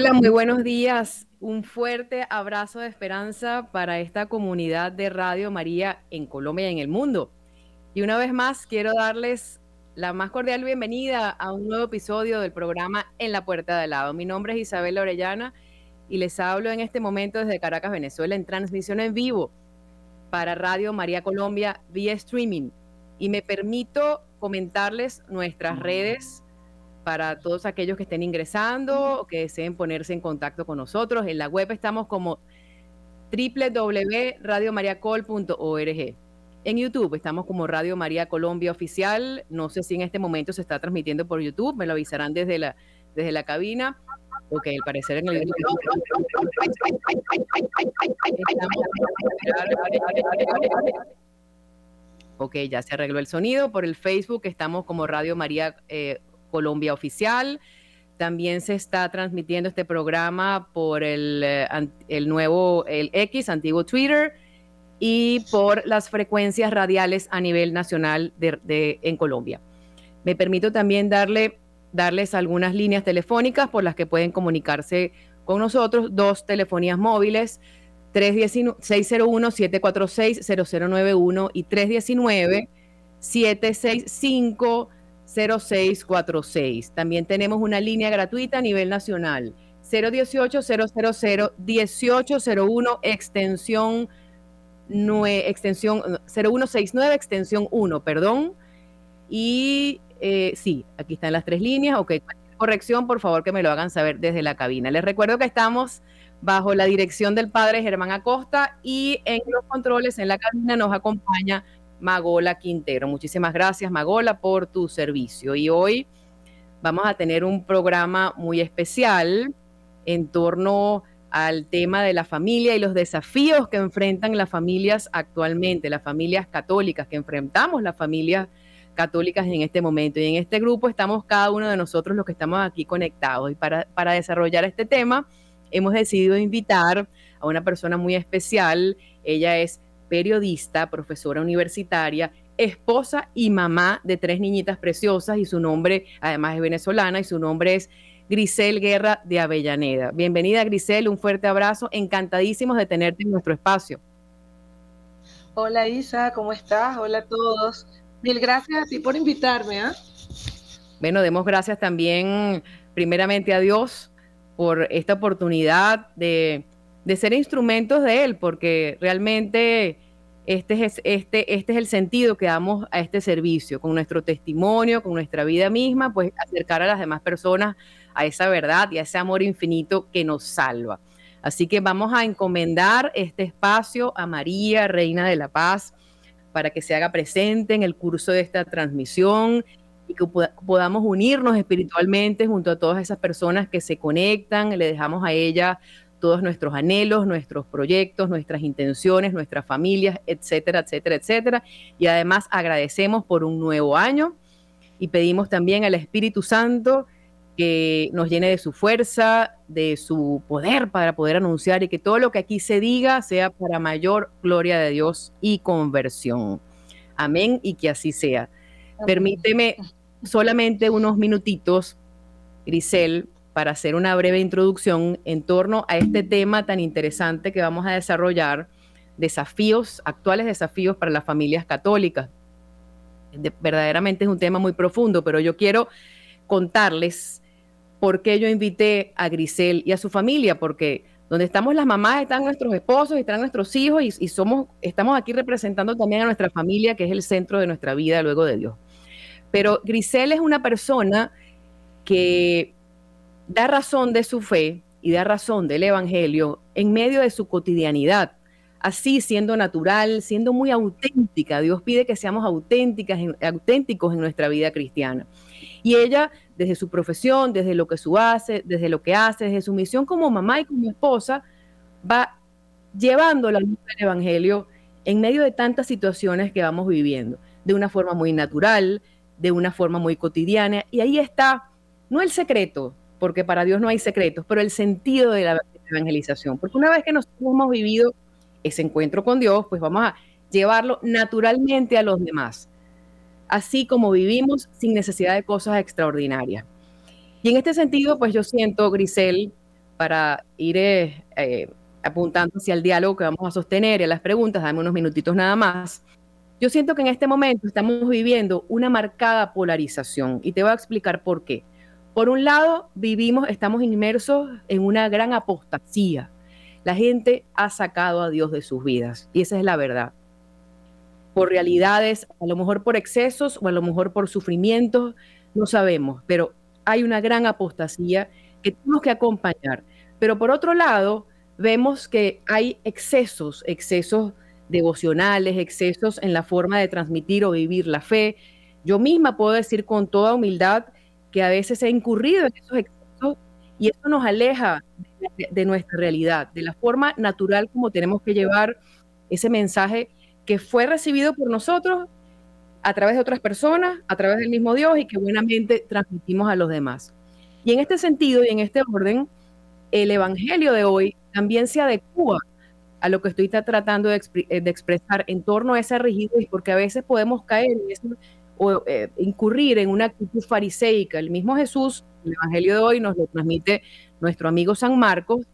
Hola, muy buenos días. Un fuerte abrazo de esperanza para esta comunidad de Radio María en Colombia y en el mundo. Y una vez más quiero darles la más cordial bienvenida a un nuevo episodio del programa En la Puerta de Lado. Mi nombre es Isabel Orellana y les hablo en este momento desde Caracas, Venezuela, en transmisión en vivo para Radio María Colombia vía streaming. Y me permito comentarles nuestras redes para todos aquellos que estén ingresando o que deseen ponerse en contacto con nosotros. En la web estamos como www.radiomariacol.org. En YouTube estamos como Radio María Colombia Oficial. No sé si en este momento se está transmitiendo por YouTube, me lo avisarán desde la, desde la cabina. Ok, al parecer en el Ok, ya se arregló el sonido. Por el Facebook estamos como Radio María eh, Colombia Oficial. También se está transmitiendo este programa por el, eh, el nuevo, el X, antiguo Twitter, y por las frecuencias radiales a nivel nacional de, en Colombia. Me permito también darle, darles algunas líneas telefónicas por las que pueden comunicarse con nosotros, dos telefonías móviles, 601-746-0091 y 319-765. 0646. También tenemos una línea gratuita a nivel nacional. 018-000-1801, extensión, 9, extensión 0169, extensión 1, perdón. Y eh, sí, aquí están las tres líneas. Ok, corrección, por favor que me lo hagan saber desde la cabina. Les recuerdo que estamos bajo la dirección del padre Germán Acosta y en los controles en la cabina nos acompaña Magola Quintero. Muchísimas gracias, Magola, por tu servicio. Y hoy vamos a tener un programa muy especial en torno al tema de la familia y los desafíos que enfrentan las familias actualmente, las familias católicas, que enfrentamos las familias católicas en este momento. Y en este grupo estamos cada uno de nosotros los que estamos aquí conectados. Y para, para desarrollar este tema, hemos decidido invitar a una persona muy especial. Ella es periodista, profesora universitaria, esposa y mamá de tres niñitas preciosas y su nombre además es venezolana y su nombre es Grisel Guerra de Avellaneda. Bienvenida Grisel, un fuerte abrazo, encantadísimos de tenerte en nuestro espacio. Hola Isa, ¿cómo estás? Hola a todos. Mil gracias a ti por invitarme. ¿ah? Bueno, demos gracias también primeramente a Dios por esta oportunidad de de ser instrumentos de Él, porque realmente este es, este, este es el sentido que damos a este servicio, con nuestro testimonio, con nuestra vida misma, pues acercar a las demás personas a esa verdad y a ese amor infinito que nos salva. Así que vamos a encomendar este espacio a María, Reina de la Paz, para que se haga presente en el curso de esta transmisión y que podamos unirnos espiritualmente junto a todas esas personas que se conectan. Le dejamos a ella todos nuestros anhelos, nuestros proyectos, nuestras intenciones, nuestras familias, etcétera, etcétera, etcétera. Y además agradecemos por un nuevo año y pedimos también al Espíritu Santo que nos llene de su fuerza, de su poder para poder anunciar y que todo lo que aquí se diga sea para mayor gloria de Dios y conversión. Amén y que así sea. Permíteme solamente unos minutitos, Grisel, para hacer una breve introducción en torno a este tema tan interesante que vamos a desarrollar, desafíos, actuales desafíos para las familias católicas. verdaderamente es un tema muy profundo, pero yo quiero contarles por qué yo invité a Grisel y a su familia, porque donde estamos las mamás están nuestros esposos, están nuestros hijos y, y, somos, estamos aquí representando también a nuestra familia, que es el centro de nuestra vida luego de Dios. Pero Grisel es una persona que da razón de su fe y da razón del Evangelio en medio de su cotidianidad, así siendo natural, siendo muy auténtica. Dios pide que seamos auténticas, auténticos en nuestra vida cristiana. Y ella, desde su profesión, desde lo que su hace, desde lo que hace, desde su misión como mamá y como esposa, va llevando la luz del Evangelio en medio de tantas situaciones que vamos viviendo, de una forma muy natural, de una forma muy cotidiana. Y ahí está, no el secreto, porque para Dios no hay secretos, pero el sentido de la evangelización, porque una vez que nosotros hemos vivido ese encuentro con Dios, pues vamos a llevarlo naturalmente a los demás, así como vivimos sin necesidad de cosas extraordinarias. Y en este sentido, pues yo siento, Grisel, para ir eh, eh, apuntando hacia el diálogo que vamos a sostener y a las preguntas, dame unos minutitos nada más. Yo siento que en este momento estamos viviendo una marcada polarización y te voy a explicar por qué. Por un lado, vivimos, estamos inmersos en una gran apostasía. La gente ha sacado a Dios de sus vidas y esa es la verdad. Por realidades, a lo mejor por excesos o a lo mejor por sufrimientos, no sabemos, pero hay una gran apostasía que tenemos que acompañar. Pero por otro lado, vemos que hay excesos, excesos devocionales, excesos en la forma de transmitir o vivir la fe. Yo misma puedo decir con toda humildad que a veces he incurrido en esos excesos y eso nos aleja de, nuestra realidad, de la forma natural como tenemos que llevar ese mensaje que fue recibido por nosotros a través de otras personas, a través del mismo Dios y que buenamente transmitimos a los demás. Y en este sentido y en este orden, el Evangelio de hoy también se adecua a lo que estoy tratando de, eh, expresar en torno a esa rigidez, porque a veces podemos caer en eso, eh, incurrir en una actitud fariseica. El mismo Jesús, el Evangelio de hoy nos lo transmite nuestro amigo San Marcos,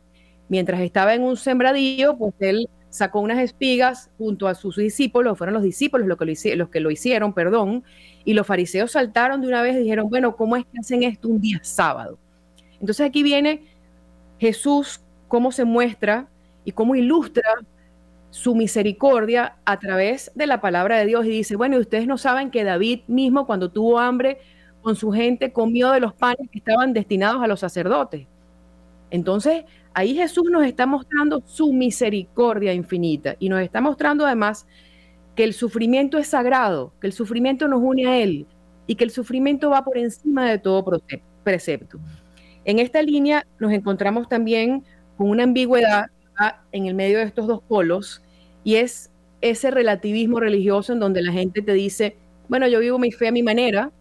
mientras estaba en un sembradío, pues él sacó unas espigas junto a sus discípulos, fueron los discípulos los que lo, los que lo hicieron, perdón, y los fariseos saltaron de una vez y dijeron, bueno, ¿cómo es que hacen esto un día sábado? Entonces aquí viene Jesús, cómo se muestra y cómo ilustra su misericordia a través de la palabra de Dios y dice, bueno, ustedes no saben que David mismo cuando tuvo hambre con su gente comió de los panes que estaban destinados a los sacerdotes. Entonces, ahí Jesús nos está mostrando su misericordia infinita y nos está mostrando además que el sufrimiento es sagrado, que el sufrimiento nos une a Él y que el sufrimiento va por encima de todo precepto. En esta línea nos encontramos también con una ambigüedad en el medio de estos dos polos y es ese relativismo religioso en donde la gente te dice, bueno, yo vivo mi fe a mi manera,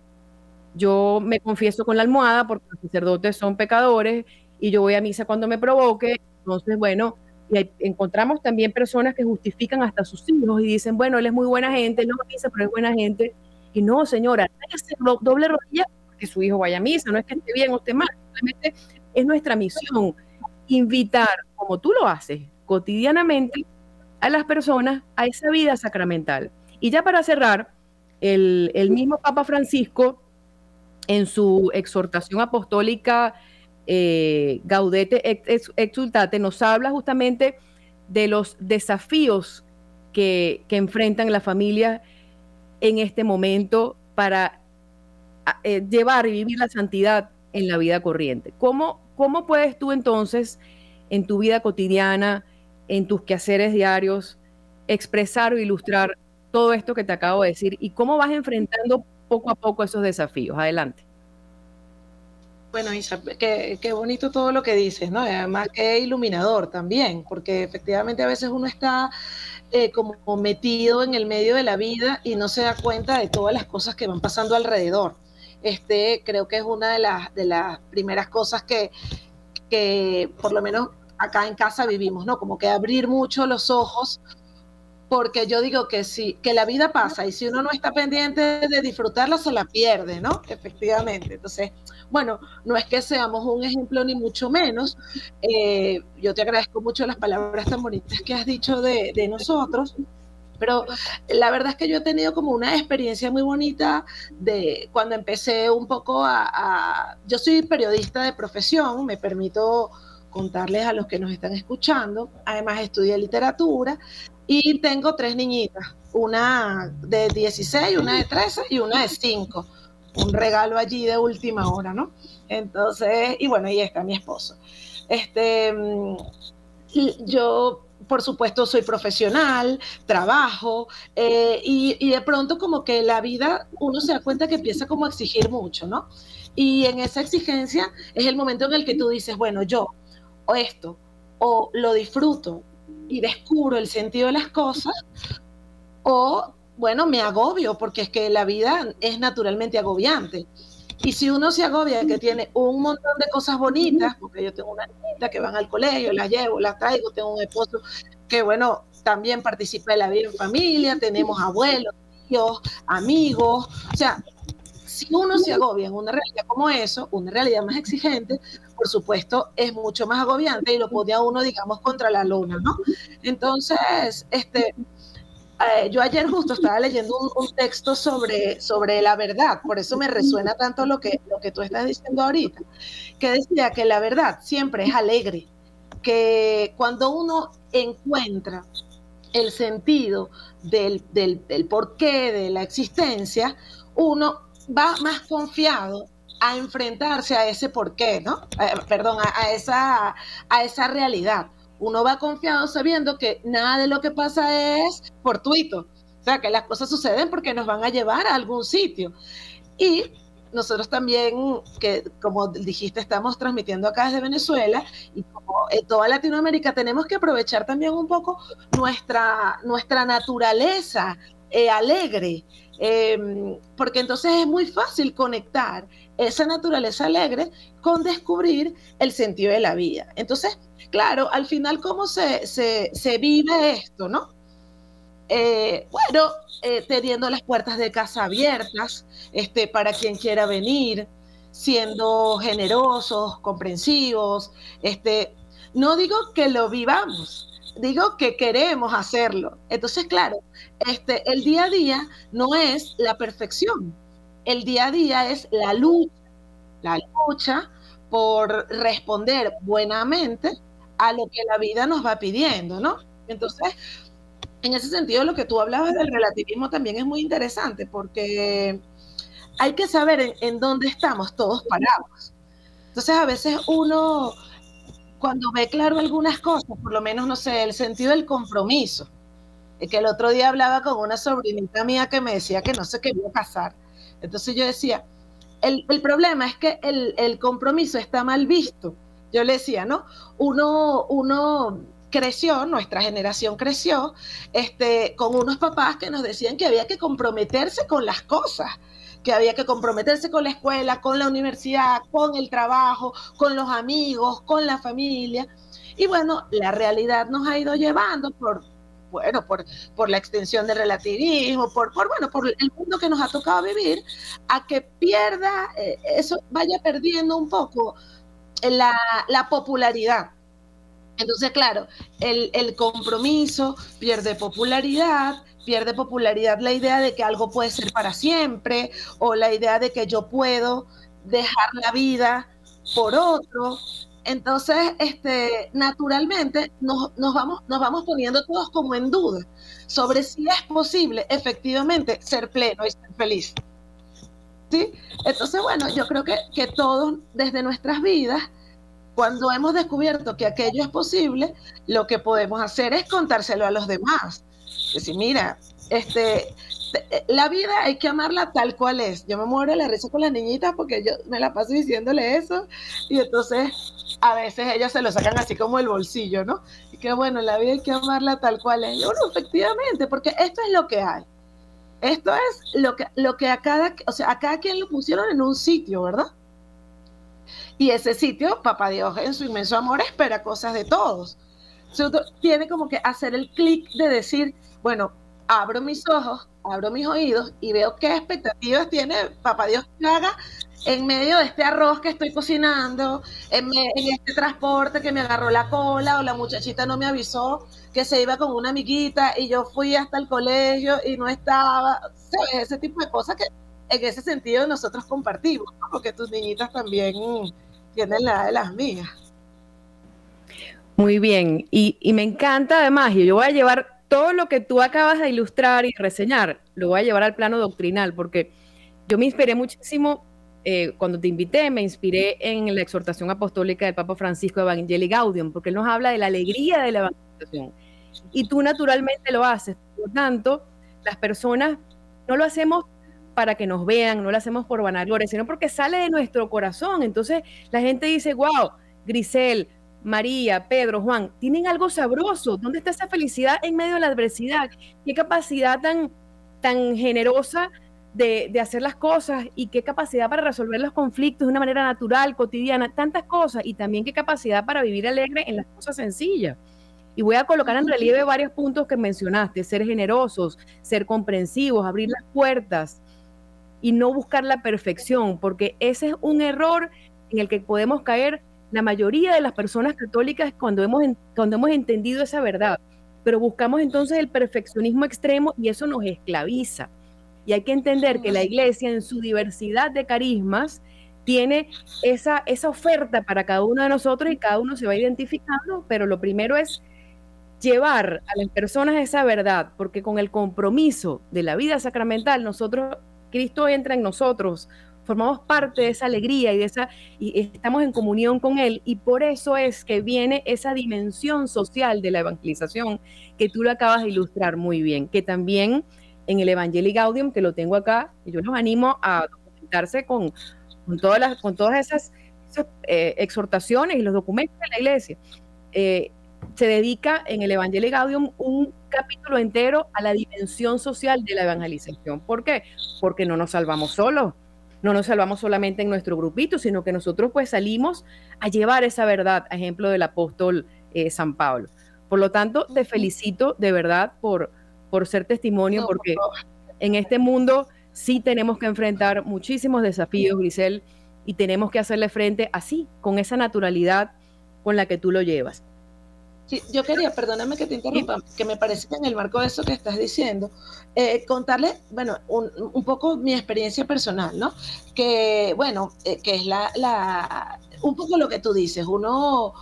yo me confieso con la almohada porque los sacerdotes son pecadores y yo voy a misa cuando me provoque, entonces, bueno, y encontramos también personas que justifican hasta sus hijos y dicen, bueno, él es muy buena gente, no misa, pero es buena gente. Y no, señora, hay que hacer doble rodilla que su hijo vaya a misa, no es que esté bien o esté mal, simplemente es nuestra misión invitar, como tú lo haces cotidianamente, a las personas a esa vida sacramental. Y ya para cerrar, el, mismo Papa Francisco, en su exhortación apostólica eh, Gaudete Exultate, nos habla justamente de los desafíos que, que enfrentan las familias en este momento para eh, llevar y vivir la santidad en la vida corriente. ¿Cómo, ¿Cómo puedes tú entonces, en tu vida cotidiana, en tus quehaceres diarios, expresar o ilustrar todo esto que te acabo de decir y cómo vas enfrentando poco a poco esos desafíos? Adelante. Bueno, Isa, qué, bonito todo lo que dices, ¿no? Además, qué iluminador también, porque efectivamente a veces uno está eh, como metido en el medio de la vida y no se da cuenta de todas las cosas que van pasando alrededor. Este, creo que es una de las, de las primeras cosas que, que por lo menos acá en casa vivimos, ¿no? Como que abrir mucho los ojos porque yo digo que sí, que la vida pasa y si uno no está pendiente de disfrutarla, se la pierde, ¿no? Efectivamente. Entonces, bueno, no es que seamos un ejemplo ni mucho menos. Eh, yo te agradezco mucho las palabras tan bonitas que has dicho de, nosotros. Pero la verdad es que yo he tenido como una experiencia muy bonita de cuando empecé un poco a, a, Yo soy periodista de profesión, me permito contarles a los que nos están escuchando. Además estudié literatura y tengo tres niñitas, una de 16, una de 13 y una de 5. Un regalo allí de última hora, ¿no? Entonces, y bueno, ahí está mi esposo. Este, yo, por supuesto, soy profesional, trabajo, eh, y, y de pronto como que la vida, uno se da cuenta que empieza como a exigir mucho, ¿no? Y en esa exigencia es el momento en el que tú dices, bueno, yo, o esto, o lo disfruto, y descubro el sentido de las cosas, o bueno, me agobio, porque es que la vida es naturalmente agobiante. Y si uno se agobia que tiene un montón de cosas bonitas, porque yo tengo una niñita que van al colegio, las llevo, las traigo, tengo un esposo que, bueno, también participa de la vida en familia, tenemos abuelos, tíos, amigos, o sea, si uno se agobia en una realidad como eso, una realidad más exigente, por supuesto, es mucho más agobiante y lo pone a uno, digamos, contra la luna, ¿no? Entonces, este, eh, yo ayer justo estaba leyendo un, texto sobre, sobre la verdad, por eso me resuena tanto lo que, lo que tú estás diciendo ahorita, que decía que la verdad siempre es alegre, que cuando uno encuentra el sentido del, del, del porqué de la existencia, uno va más confiado a enfrentarse a ese porqué, ¿no? Eh, perdón, a, esa, a esa realidad. Uno va confiado sabiendo que nada de lo que pasa es fortuito. O sea, que las cosas suceden porque nos van a llevar a algún sitio. Y nosotros también, que como dijiste, estamos transmitiendo acá desde Venezuela y en toda Latinoamérica, tenemos que aprovechar también un poco nuestra, nuestra naturaleza eh, alegre, Em, porque entonces es muy fácil conectar esa naturaleza alegre con descubrir el sentido de la vida. Entonces, claro, al final, ¿cómo se, se, vive esto, no? Eh, bueno, eh, teniendo las puertas de casa abiertas este, para quien quiera venir, siendo generosos, comprensivos. Este, no digo que lo vivamos, digo que queremos hacerlo. Entonces, claro, este, el día a día no es la perfección. El día a día es la lucha, la lucha por responder buenamente a lo que la vida nos va pidiendo, ¿no? Entonces, en ese sentido, lo que tú hablabas del relativismo también es muy interesante porque hay que saber en, en dónde estamos todos parados. Entonces, a veces uno cuando ve claro algunas cosas, por lo menos, no sé, el sentido del compromiso, que el otro día hablaba con una sobrinita mía que me decía que no se quería casar. Entonces yo decía, el, problema es que el, compromiso está mal visto. Yo le decía, ¿no? Uno, uno creció, nuestra generación creció, este, con unos papás que nos decían que había que comprometerse con las cosas que había que comprometerse con la escuela, con la universidad, con el trabajo, con los amigos, con la familia. Y bueno, la realidad nos ha ido llevando por, bueno, por, por la extensión del relativismo, por, por, bueno, por el mundo que nos ha tocado vivir, a que pierda, eh, eso vaya perdiendo un poco la, la popularidad. Entonces, claro, el, el, compromiso pierde popularidad, pierde popularidad la idea de que algo puede ser para siempre o la idea de que yo puedo dejar la vida por otro. Entonces, este, naturalmente nos, vamos, nos vamos poniendo todos como en duda sobre si es posible efectivamente ser pleno y ser feliz. ¿Sí? Entonces, bueno, yo creo que, que todos desde nuestras vidas, cuando hemos descubierto que aquello es posible, lo que podemos hacer es contárselo a los demás Decir, mira, este, la vida hay que amarla tal cual es. Yo me muero de la risa con las niñitas porque yo me la paso diciéndole eso y entonces a veces ellas se lo sacan así como el bolsillo, ¿no? Y que bueno, la vida hay que amarla tal cual es. Y bueno, efectivamente, porque esto es lo que hay. Esto es lo que, lo que a cada, o sea, a cada quien lo pusieron en un sitio, ¿verdad? Y ese sitio, Papá Dios en su inmenso amor espera cosas de todos. Tiene como que hacer el clic de decir, bueno, abro mis ojos, abro mis oídos y veo qué expectativas tiene papá Dios que haga en medio de este arroz que estoy cocinando, en, este transporte que me agarró la cola o la muchachita no me avisó que se iba con una amiguita y yo fui hasta el colegio y no estaba. Ese tipo de cosas que en ese sentido nosotros compartimos, porque tus niñitas también tienen la de las mías. Muy bien, y, me encanta además, y yo voy a llevar todo lo que tú acabas de ilustrar y reseñar, lo voy a llevar al plano doctrinal, porque yo me inspiré muchísimo eh, cuando te invité, me inspiré en la exhortación apostólica del Papa Francisco Evangelii Gaudium, porque él nos habla de la alegría de la evangelización. Y tú naturalmente lo haces. Por lo tanto, las personas no lo hacemos para que nos vean, no lo hacemos por vanagloria, sino porque sale de nuestro corazón. Entonces la gente dice, wow, Grisel, María, Pedro, Juan, tienen algo sabroso. ¿Dónde está esa felicidad en medio de la adversidad? ¿Qué capacidad tan, tan generosa de, de, hacer las cosas y qué capacidad para resolver los conflictos de una manera natural, cotidiana, tantas cosas y también qué capacidad para vivir alegre en las cosas sencillas. Y voy a colocar en relieve varios puntos que mencionaste, ser generosos, ser comprensivos, abrir las puertas y no buscar la perfección, porque ese es un error en el que podemos caer la mayoría de las personas católicas cuando hemos, cuando hemos entendido esa verdad. Pero buscamos entonces el perfeccionismo extremo y eso nos esclaviza. Y hay que entender que la iglesia en su diversidad de carismas tiene esa, esa oferta para cada uno de nosotros y cada uno se va identificando, pero lo primero es llevar a las personas esa verdad, porque con el compromiso de la vida sacramental, nosotros, Cristo entra en nosotros, formamos parte de esa alegría y de esa y estamos en comunión con él y por eso es que viene esa dimensión social de la evangelización que tú lo acabas de ilustrar muy bien, que también en el Evangelii Gaudium que lo tengo acá, yo los animo a documentarse con, con todas las con todas esas, eh, exhortaciones y los documentos de la iglesia. Eh, se dedica en el Evangelio Gaudium un capítulo entero a la dimensión social de la evangelización. ¿Por qué? Porque no nos salvamos solos, no nos salvamos solamente en nuestro grupito, sino que nosotros pues salimos a llevar esa verdad, a ejemplo del apóstol eh, San Pablo. Por lo tanto, te felicito de verdad por, por ser testimonio, porque en este mundo sí tenemos que enfrentar muchísimos desafíos, Grisel, y tenemos que hacerle frente así, con esa naturalidad con la que tú lo llevas yo quería, perdóname que te interrumpa, que me parece que en el marco de eso que estás diciendo, eh, contarle, bueno, un, poco mi experiencia personal, ¿no? Que, bueno, eh, que es la, la, un poco lo que tú dices, uno,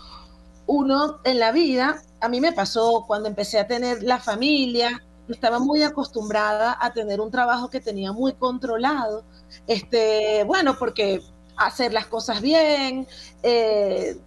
uno en la vida, a mí me pasó cuando empecé a tener la familia, estaba muy acostumbrada a tener un trabajo que tenía muy controlado, este, bueno, porque hacer las cosas bien, eh,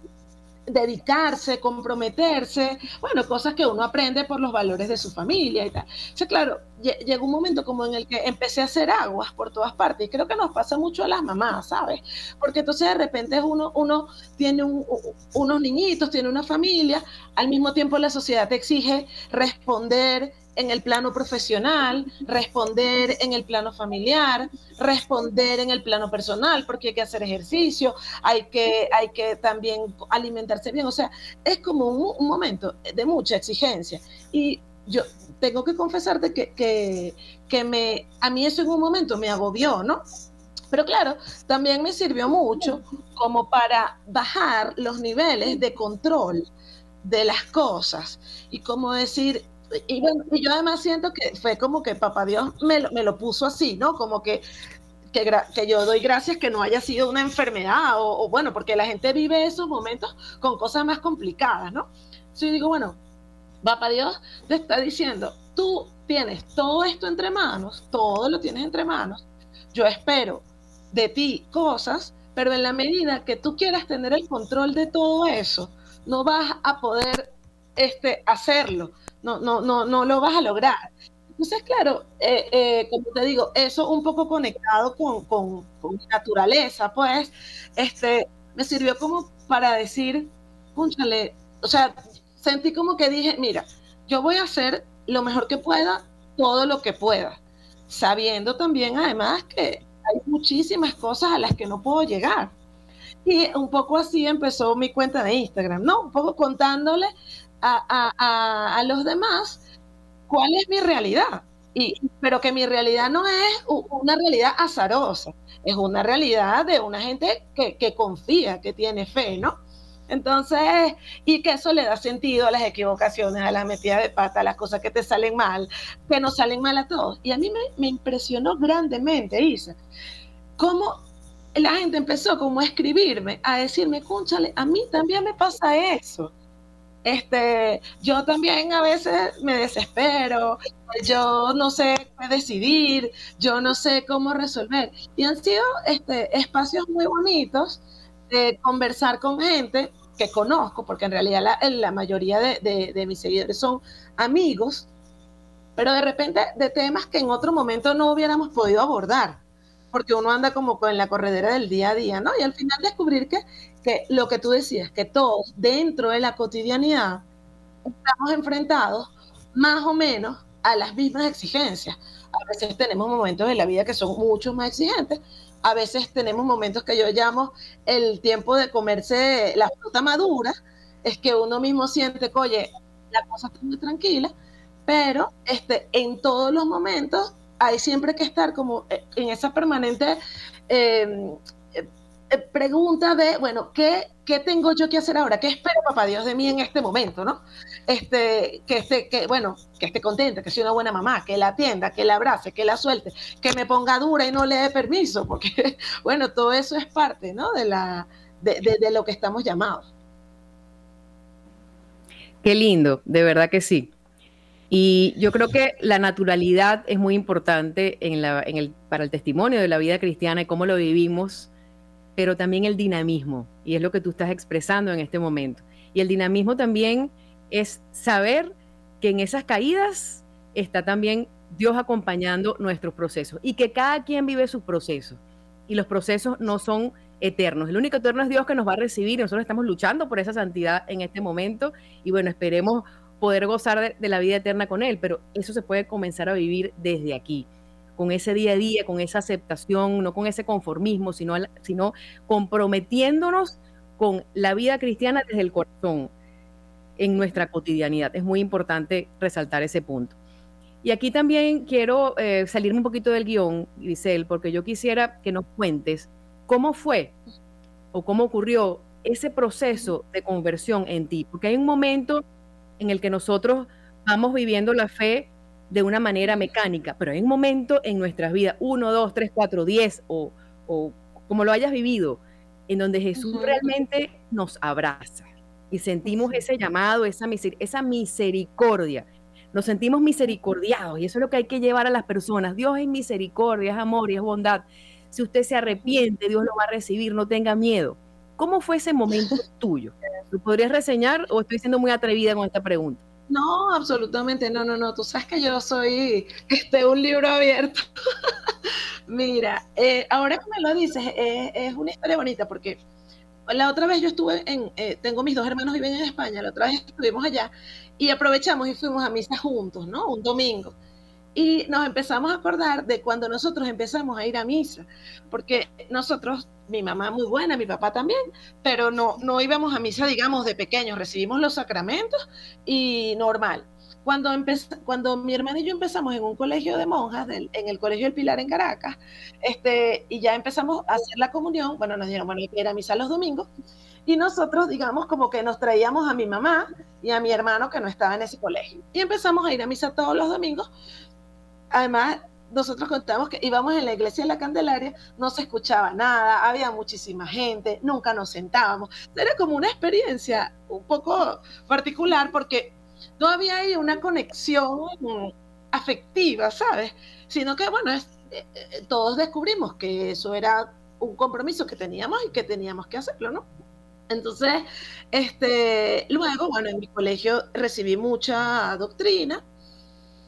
dedicarse, comprometerse, bueno, cosas que uno aprende por los valores de su familia y tal. O sea, claro, llegó un momento como en el que empecé a hacer aguas por todas partes y creo que nos pasa mucho a las mamás, ¿sabes? Porque entonces de repente uno, uno tiene unos niñitos, tiene una familia, al mismo tiempo la sociedad te exige responder en el plano profesional, responder en el plano familiar, responder en el plano personal, porque hay que hacer ejercicio, hay que, hay que también alimentarse bien. O sea, es como un, momento de mucha exigencia. Y yo tengo que confesarte que, que, que me, a mí eso en un momento me agobió, ¿no? Pero claro, también me sirvió mucho como para bajar los niveles de control de las cosas y como decir, y, yo además siento que fue como que papá Dios me lo, me lo puso así, ¿no? Como que, que, que, yo doy gracias que no haya sido una enfermedad o, bueno, porque la gente vive esos momentos con cosas más complicadas, ¿no? Entonces yo digo, bueno, papá Dios te está diciendo, tú tienes todo esto entre manos, todo lo tienes entre manos, yo espero de ti cosas, pero en la medida que tú quieras tener el control de todo eso, no vas a poder este, hacerlo no, no, no, no lo vas a lograr. Entonces, claro, eh, eh, como te digo, eso un poco conectado con, con, mi naturaleza, pues, este, me sirvió como para decir, púnchale, o sea, sentí como que dije, mira, yo voy a hacer lo mejor que pueda, todo lo que pueda, sabiendo también además que hay muchísimas cosas a las que no puedo llegar. Y un poco así empezó mi cuenta de Instagram, ¿no? Un poco contándole a, los demás cuál es mi realidad. Y, pero que mi realidad no es una realidad azarosa, es una realidad de una gente que, que, confía, que tiene fe, ¿no? Entonces, y que eso le da sentido a las equivocaciones, a las metidas de pata, a las cosas que te salen mal, que no salen mal a todos. Y a mí me, me impresionó grandemente, Isa, cómo la gente empezó como a escribirme, a decirme, cúnchale, a mí también me pasa eso este, yo también a veces me desespero, yo no sé qué decidir, yo no sé cómo resolver. Y han sido este, espacios muy bonitos de conversar con gente que conozco, porque en realidad la, mayoría de, mis seguidores son amigos, pero de repente de temas que en otro momento no hubiéramos podido abordar porque uno anda como en la corredera del día a día, ¿no? Y al final descubrir que, que lo que tú decías, que todos dentro de la cotidianidad estamos enfrentados más o menos a las mismas exigencias. a veces tenemos momentos de la vida que son mucho más exigentes, a veces tenemos momentos que yo llamo el tiempo de comerse la fruta madura, es que uno mismo siente que, oye, la cosa está muy tranquila, pero este, en todos los momentos hay siempre que estar como eh, en esa permanente em, eh, pregunta de, bueno, ¿qué, ¿qué tengo yo que hacer ahora? ¿Qué espera papá Dios de mí en este momento, no? Este, que esté, que, bueno, que esté contenta, que sea una buena mamá, que la atienda, que la abrace, que la suelte, que me ponga dura y no le dé permiso, porque, bueno, todo eso es parte, ¿no? De, la, de, de lo que estamos llamados. Qué lindo, de verdad que sí. Y yo creo que la naturalidad es muy importante en la, en el, para el testimonio de la vida cristiana y cómo lo vivimos, pero también el dinamismo, y es lo que tú estás expresando en este momento. Y el dinamismo también es saber que en esas caídas está también Dios acompañando nuestros procesos y que cada quien vive sus procesos. Y los procesos no son eternos. El único eterno es Dios que nos va a recibir. Nosotros estamos luchando por esa santidad en este momento y bueno, esperemos poder gozar de, la vida eterna con Él, pero eso se puede comenzar a vivir desde aquí, con ese día a día, con esa aceptación, no con ese conformismo, sino, sino comprometiéndonos con la vida cristiana desde el corazón en nuestra cotidianidad. Es muy importante resaltar ese punto. Y aquí también quiero eh, salirme un poquito del guion, Giselle, porque yo quisiera que nos cuentes cómo fue o cómo ocurrió ese proceso de conversión en ti, porque hay un momento en el que nosotros vamos viviendo la fe de una manera mecánica, pero hay un momento en nuestras vidas, uno, dos, tres, cuatro, diez, o, como lo hayas vivido, en donde Jesús realmente nos abraza y sentimos ese llamado, esa, esa misericordia. Nos sentimos misericordiados y eso es lo que hay que llevar a las personas. Dios es misericordia, es amor y es bondad. Si usted se arrepiente, Dios lo va a recibir, no tenga miedo. ¿Cómo fue ese momento tuyo? ¿Lo podrías reseñar o estoy siendo muy atrevida con esta pregunta? No, absolutamente, no, no, no. Tú sabes que yo soy este, un libro abierto. Mira, eh, ahora que me lo dices, es una historia bonita porque la otra vez yo estuve en, eh, tengo mis dos hermanos viven en España, la otra vez estuvimos allá y aprovechamos y fuimos a misa juntos, ¿no? Un domingo. Y nos empezamos a acordar de cuando nosotros empezamos a ir a misa, porque nosotros, mi mamá muy buena, mi papá también, pero no, no íbamos a misa, digamos, de pequeños, recibimos los sacramentos y normal. Cuando, cuando mi hermana y yo empezamos en un colegio de monjas, en el Colegio del Pilar en Caracas, este, y ya empezamos a hacer la comunión, bueno, nos dijeron, bueno, hay que ir a misa los domingos, y nosotros, digamos, como que nos traíamos a mi mamá y a mi hermano que no estaba en ese colegio. Y empezamos a ir a misa todos los domingos, además, nosotros contamos que íbamos en la iglesia de la Candelaria, no se escuchaba nada, había muchísima gente, nunca nos sentábamos. Era como una experiencia un poco particular porque no había ahí una conexión afectiva, ¿sabes? Sino que, bueno, es, eh, eh, todos descubrimos que eso era un compromiso que teníamos y que teníamos que hacerlo, ¿no? Entonces, este, luego, bueno, en mi colegio recibí mucha doctrina,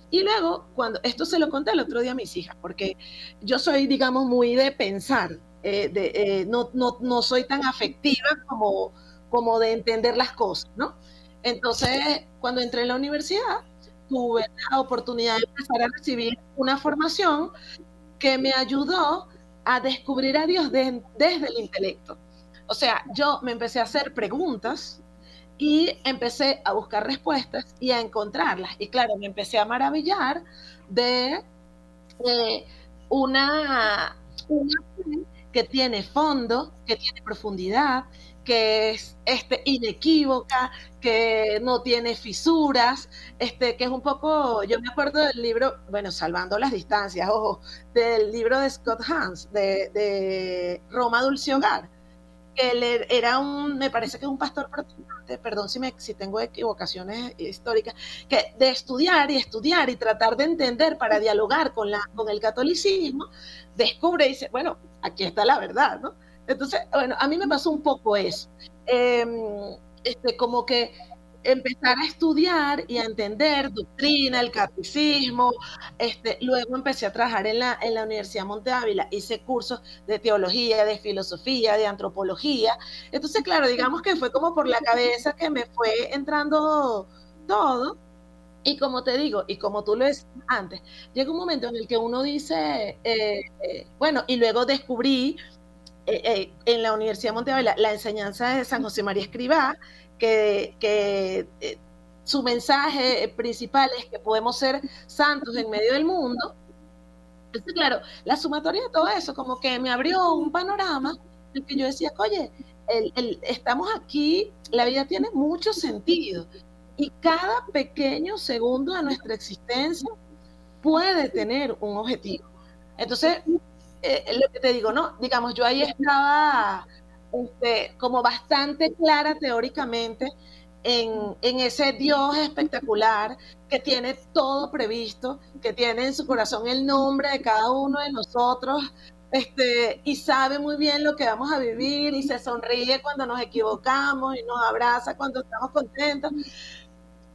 y luego, cuando esto se lo conté el otro día a mis hijas, porque yo soy, digamos, muy de pensar, eh, de, eh, no, no, no, soy tan afectiva como, como de entender las cosas, ¿no? Entonces, cuando entré en la universidad, tuve la oportunidad de empezar a recibir una formación que me ayudó a descubrir a Dios desde el intelecto. O sea, yo me empecé a hacer preguntas y empecé a buscar respuestas y a encontrarlas. Y claro, me empecé a maravillar de eh, una, una que tiene fondo, que tiene profundidad, que es este, inequívoca, que no tiene fisuras, este, que es un poco, yo me acuerdo del libro, bueno, salvando las distancias, ojo, del libro de Scott Hans, de, de Roma Dulce Hogar, que él era un, me parece que es un pastor protestante, perdón si, me, si tengo equivocaciones históricas, que de estudiar y estudiar y tratar de entender para dialogar con, la, con el catolicismo, descubre y dice, bueno, aquí está la verdad, ¿no? Entonces, bueno, a mí me pasó un poco eso. Em, este, como que empezar a estudiar y a entender doctrina, el catecismo. Este, luego empecé a trabajar en la, en la Universidad Monte Ávila, hice cursos de teología, de filosofía, de antropología. Entonces, claro, digamos que fue como por la cabeza que me fue entrando todo. Y como te digo, y como tú lo decías antes, llega un momento en el que uno dice, eh, eh, bueno, y luego descubrí eh, en la Universidad de Montevideo la, enseñanza de San José María Escribá, que, que su mensaje principal es que podemos ser santos en medio del mundo. Entonces, claro, la sumatoria de todo eso como que me abrió un panorama en el que yo decía, oye, estamos aquí, la vida tiene mucho sentido y cada pequeño segundo de nuestra existencia puede tener un objetivo. Entonces, eh, lo que te digo, no, digamos, yo ahí estaba este, como bastante clara teóricamente en, en, ese Dios espectacular que tiene todo previsto, que tiene en su corazón el nombre de cada uno de nosotros, este, y sabe muy bien lo que vamos a vivir y se sonríe cuando nos equivocamos y nos abraza cuando estamos contentos.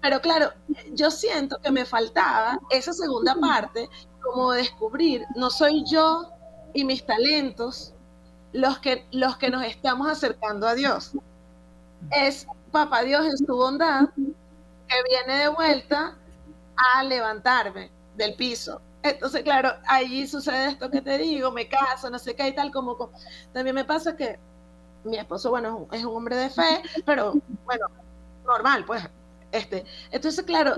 Pero claro, yo siento que me faltaba esa segunda parte, como descubrir, no soy yo y mis talentos los que, los que nos estamos acercando a Dios. Es Papá Dios en su bondad que viene de vuelta a levantarme del piso. Entonces, claro, allí sucede esto que te digo, me caso, no sé qué y tal, como, también me pasa que mi esposo, bueno, es un hombre de fe, pero bueno, normal, pues este, entonces, claro,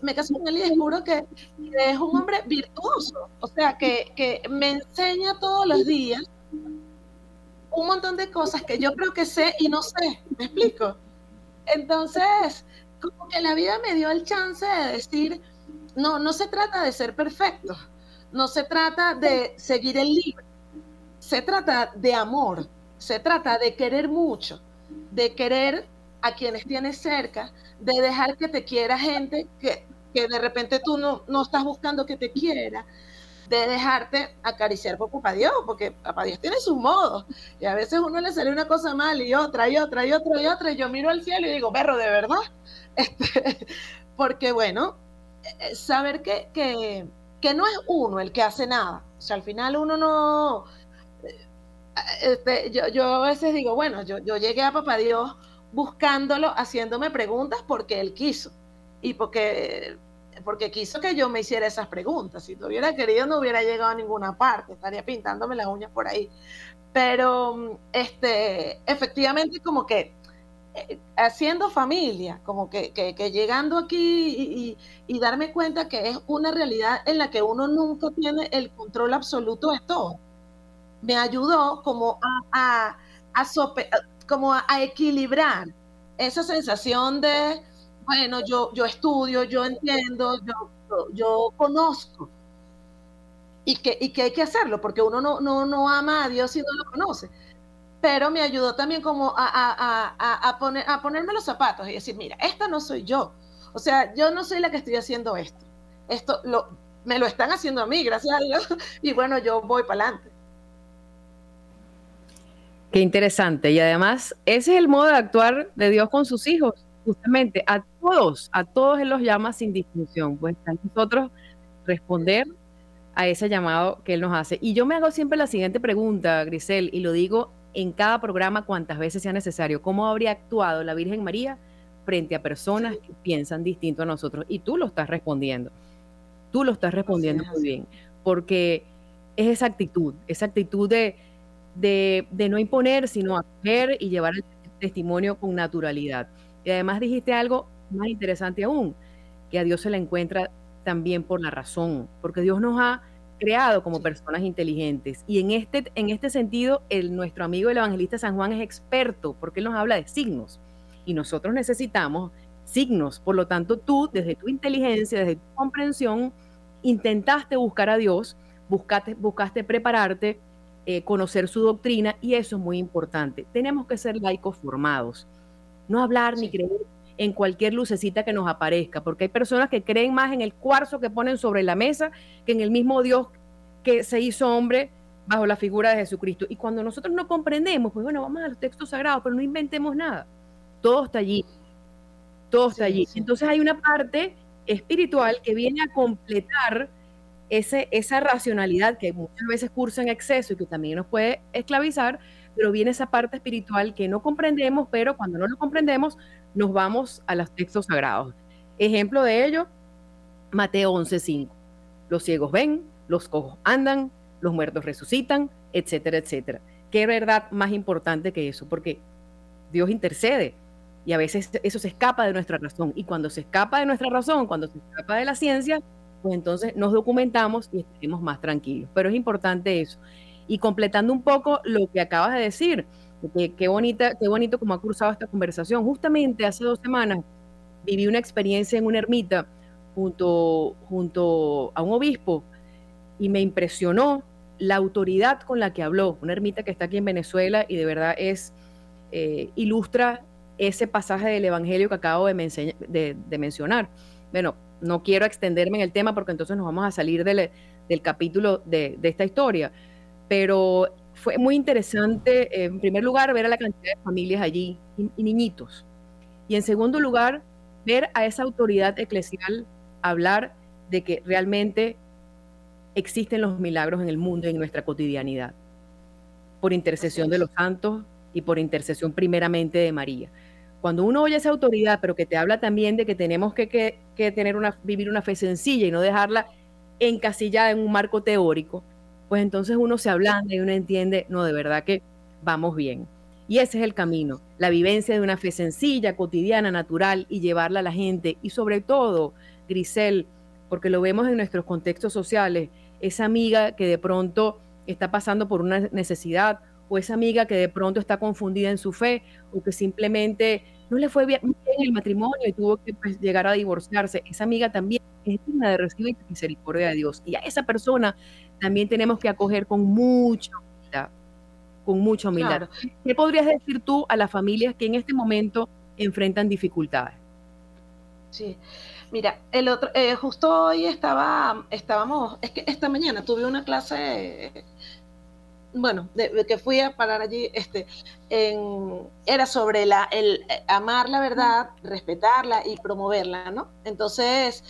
me caso con él y descubro que, es un hombre virtuoso, o sea, que, me enseña todos los días un montón de cosas que yo creo que sé y no sé, ¿me explico? Entonces, como que la vida me dio el chance de decir, no, no se trata de ser perfecto, no se trata de seguir el libro, se trata de amor, se trata de querer mucho, de querer a quienes tienes cerca, de dejar que te quiera gente que, de repente tú no, no estás buscando que te quiera, de dejarte acariciar por papá Dios, porque papá Dios tiene sus modos. Y a veces uno le sale una cosa mal y otra y otra y otra y otra, y yo miro al cielo y digo, perro, de verdad. Este, porque bueno, eh, saber que, que, que, no es uno el que hace nada. O sea, al final uno no... Eh, este, yo, yo a veces digo, bueno, yo, yo llegué a papá Dios buscándolo, haciéndome preguntas porque él quiso y porque, porque quiso que yo me hiciera esas preguntas. Si no hubiera querido, no hubiera llegado a ninguna parte, estaría pintándome las uñas por ahí. Pero este, efectivamente, como que eh, haciendo familia, como que, que, llegando aquí y, darme cuenta que es una realidad en la que uno nunca tiene el control absoluto de todo, me ayudó como a, a, a, equilibrar esa sensación de, bueno, yo, yo estudio, yo entiendo, yo, yo, conozco. Y que, y que hay que hacerlo, porque uno no, no, no ama a Dios si no lo conoce. Pero me ayudó también como a, a, a, poner, a ponerme los zapatos y decir, mira, esta no soy yo. O sea, yo no soy la que estoy haciendo esto. Esto lo, me lo están haciendo a mí, gracias a Dios. Y bueno, yo voy para adelante. Qué interesante. Y además, ese es el modo de actuar de Dios con sus hijos, justamente a todos, a todos Él los llama sin distinción. Pues está nosotros responder a ese llamado que Él nos hace. Y yo me hago siempre la siguiente pregunta, Grisel, y lo digo en cada programa cuantas veces sea necesario. ¿Cómo habría actuado la Virgen María frente a personas que piensan distinto a nosotros? Y tú lo estás respondiendo. Tú lo estás respondiendo muy bien, porque es esa actitud, esa actitud de de, no imponer, sino hacer y llevar el testimonio con naturalidad. Y además dijiste algo más interesante aún, que a Dios se le encuentra también por la razón, porque Dios nos ha creado como personas inteligentes. Y en este, en este sentido, el, nuestro amigo el evangelista San Juan es experto, porque él nos habla de signos. Y nosotros necesitamos signos. Por lo tanto, tú, desde tu inteligencia, desde tu comprensión, intentaste buscar a Dios, buscaste, buscaste prepararte, eh, conocer su doctrina y eso es muy importante. Tenemos que ser laicos formados, no hablar ni creer en cualquier lucecita que nos aparezca, porque hay personas que creen más en el cuarzo que ponen sobre la mesa que en el mismo Dios que se hizo hombre bajo la figura de Jesucristo. Y cuando nosotros no comprendemos, pues bueno, vamos a los textos sagrados, pero no inventemos nada. Todo está allí. Todo está allí. Entonces hay una parte espiritual que viene a completar ese, esa racionalidad que muchas veces cursa en exceso y que también nos puede esclavizar, pero viene esa parte espiritual que no comprendemos, pero cuando no lo comprendemos nos vamos a los textos sagrados. Ejemplo de ello, Mateo 11:5. Los ciegos ven, los cojos andan, los muertos resucitan, etcétera, etcétera. ¿Qué verdad más importante que eso? Porque Dios intercede y a veces eso se escapa de nuestra razón. Y cuando se escapa de nuestra razón, cuando se escapa de la ciencia, pues entonces nos documentamos y estaremos más tranquilos. Pero es importante eso. Y completando un poco lo que acabas de decir, qué, bonita, qué bonito como ha cruzado esta conversación. Justamente hace dos semanas viví una experiencia en una ermita junto, junto a un obispo y me impresionó la autoridad con la que habló, una ermita que está aquí en Venezuela y de verdad es, eh, ilustra ese pasaje del Evangelio que acabo de, de, mencionar. Bueno, no quiero extenderme en el tema porque entonces nos vamos a salir del, capítulo de, esta historia, pero fue muy interesante, en primer lugar, ver a la cantidad de familias allí y niñitos. Y en segundo lugar, ver a esa autoridad eclesial hablar de que realmente existen los milagros en el mundo y en nuestra cotidianidad, por intercesión de los santos y por intercesión primeramente de María. Cuando uno oye esa autoridad, pero que te habla también de que tenemos que, tener una, vivir una fe sencilla y no dejarla encasillada en un marco teórico, pues entonces uno se ablanda y uno entiende, no, de verdad que vamos bien. Y ese es el camino, la vivencia de una fe sencilla, cotidiana, natural y llevarla a la gente. Y sobre todo, Grisel, porque lo vemos en nuestros contextos sociales, esa amiga que de pronto está pasando por una necesidad o esa amiga que de pronto está confundida en su fe o que simplemente no le fue bien, en el matrimonio y tuvo que pues, llegar a divorciarse, esa amiga también es digna de recibir misericordia de Dios. Y a esa persona también tenemos que acoger con mucha humildad, con mucha humildad. ¿Qué podrías decir tú a las familias que en este momento enfrentan dificultades? Sí, Mira, el otro, eh, justo hoy estaba, estábamos, es que esta mañana tuve una clase, bueno, de, que fui a parar allí, este, era sobre la, el eh, amar la verdad, respetarla y promoverla, ¿no? Entonces,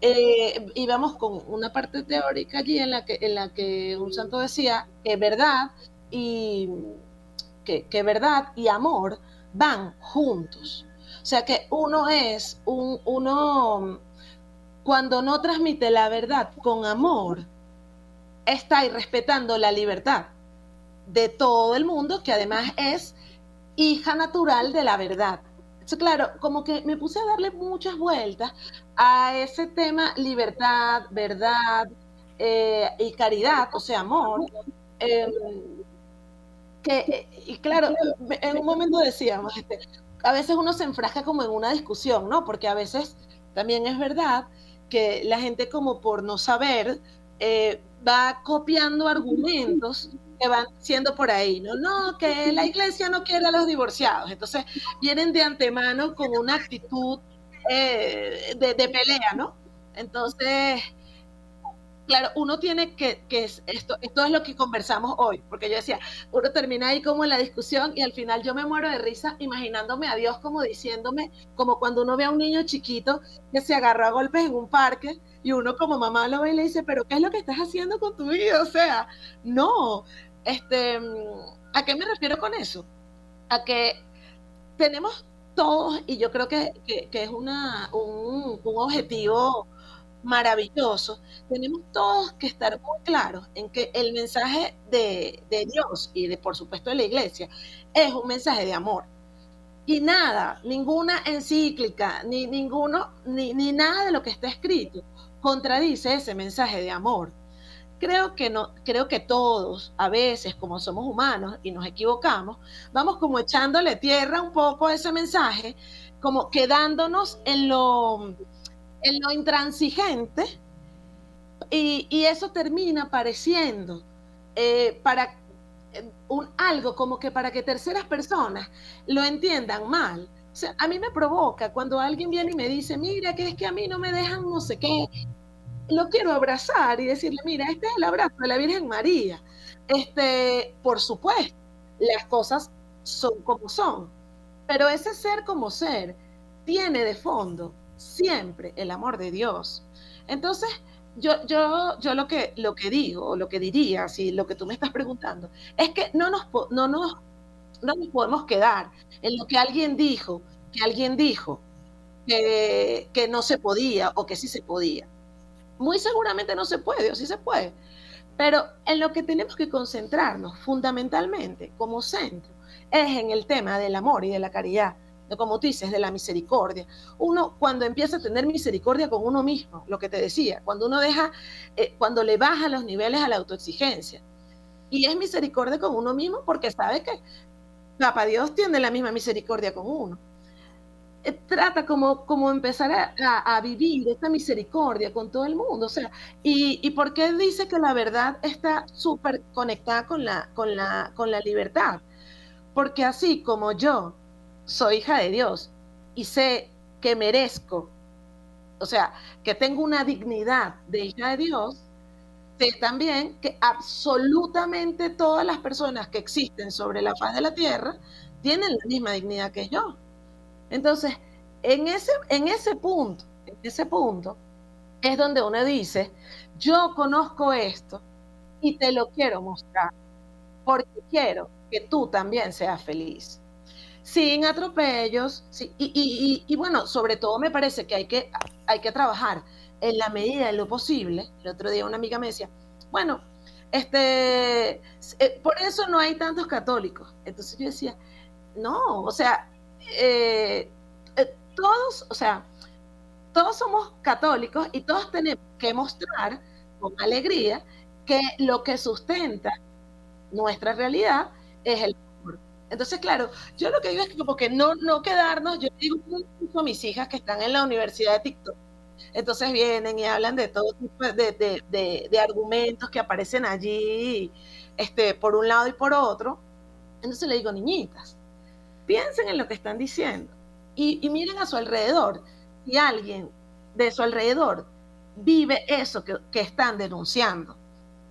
eh, íbamos con una parte teórica allí en la que, en la que un santo decía que verdad y que, que verdad y amor van juntos. O sea que uno es un, uno, cuando no transmite la verdad con amor, está respetando la libertad de todo el mundo, que además es hija natural de la verdad. Entonces, claro, como que me puse a darle muchas vueltas a ese tema libertad, verdad eh, y caridad, o sea, amor. Em, que, y claro, en un momento decíamos, este, a veces uno se enfrasca como en una discusión, ¿no? Porque a veces también es verdad que la gente como por no saber eh, va copiando argumentos que van siendo por ahí, ¿no? No, que la iglesia no quiere a los divorciados. Entonces vienen de antemano con una actitud eh, de, de pelea, ¿no? Entonces, claro, uno tiene que, que esto, esto es lo que conversamos hoy, porque yo decía, uno termina ahí como en la discusión y al final yo me muero de risa imaginándome a Dios como diciéndome, como cuando uno ve a un niño chiquito que se agarró a golpes en un parque y uno como mamá lo ve y le dice, pero ¿qué es lo que estás haciendo con tu vida? O sea, no, este, ¿a qué me refiero con eso? A que tenemos todos, y yo creo que, que, es una, un, objetivo maravilloso, tenemos todos que estar muy claros en que el mensaje de, Dios y de por supuesto de la iglesia es un mensaje de amor. Y nada, ninguna encíclica, ni ninguno, ni, ni nada de lo que está escrito contradice ese mensaje de amor. Creo que no, creo que todos, a veces, como somos humanos y nos equivocamos, vamos como echándole tierra un poco a ese mensaje, como quedándonos en lo en lo intransigente y, eso termina pareciendo eh, para eh, un, algo como que para que terceras personas lo entiendan mal. A mí me provoca cuando alguien viene y me dice, mira, que es que a mí no me dejan no sé qué. Lo quiero abrazar y decirle, mira, este es el abrazo de la Virgen María. Este, por supuesto, las cosas son como son, pero ese ser como ser tiene de fondo siempre el amor de Dios. Entonces, yo, yo, yo lo, que, lo que digo, lo que diría, si lo que tú me estás preguntando, es que no nos, no no nos podemos quedar en lo que alguien dijo, que alguien dijo, que, que no se podía o que sí se podía. Muy seguramente no se puede o sí se puede. Pero en lo que tenemos que concentrarnos fundamentalmente como centro es en el tema del amor y de la caridad, como tú dices, de la misericordia. Uno cuando empieza a tener misericordia con uno mismo, lo que te decía, cuando uno deja, eh, cuando le baja los niveles a la autoexigencia, y es misericordia con uno mismo porque sabe que Papá Dios tiene la misma misericordia con uno. Eh, trata como, como empezar a, vivir esta misericordia con todo el mundo. O sea, y, y por qué dice que la verdad está súper conectada con la, con, la, con la libertad. Porque así como yo soy hija de Dios y sé que merezco, o sea, que tengo una dignidad de hija de Dios, sé también que absolutamente todas las personas que existen sobre la faz de la tierra tienen la misma dignidad que yo. Entonces, en ese, en ese punto, en ese punto, es donde uno dice, yo conozco esto y te lo quiero mostrar, porque quiero que tú también seas feliz. Sin atropellos, y, bueno, sobre todo me parece que hay, que hay que trabajar en la medida de lo posible. El otro día una amiga me decía, bueno, este, eh, por eso no hay tantos católicos. Entonces yo decía, no, o sea, eh, eh, todos, o sea, todos somos católicos y todos tenemos que mostrar con alegría que lo que sustenta nuestra realidad es el amor. Entonces, claro, yo lo que digo es que como que no, no quedarnos, yo digo a mis hijas que están en la universidad de TikTok, entonces vienen y hablan de todo tipo de, de, argumentos que aparecen allí, este, por un lado y por otro. Entonces le digo, niñitas, piensen en lo que están diciendo y, miren a su alrededor. Si alguien de su alrededor vive eso que, están denunciando,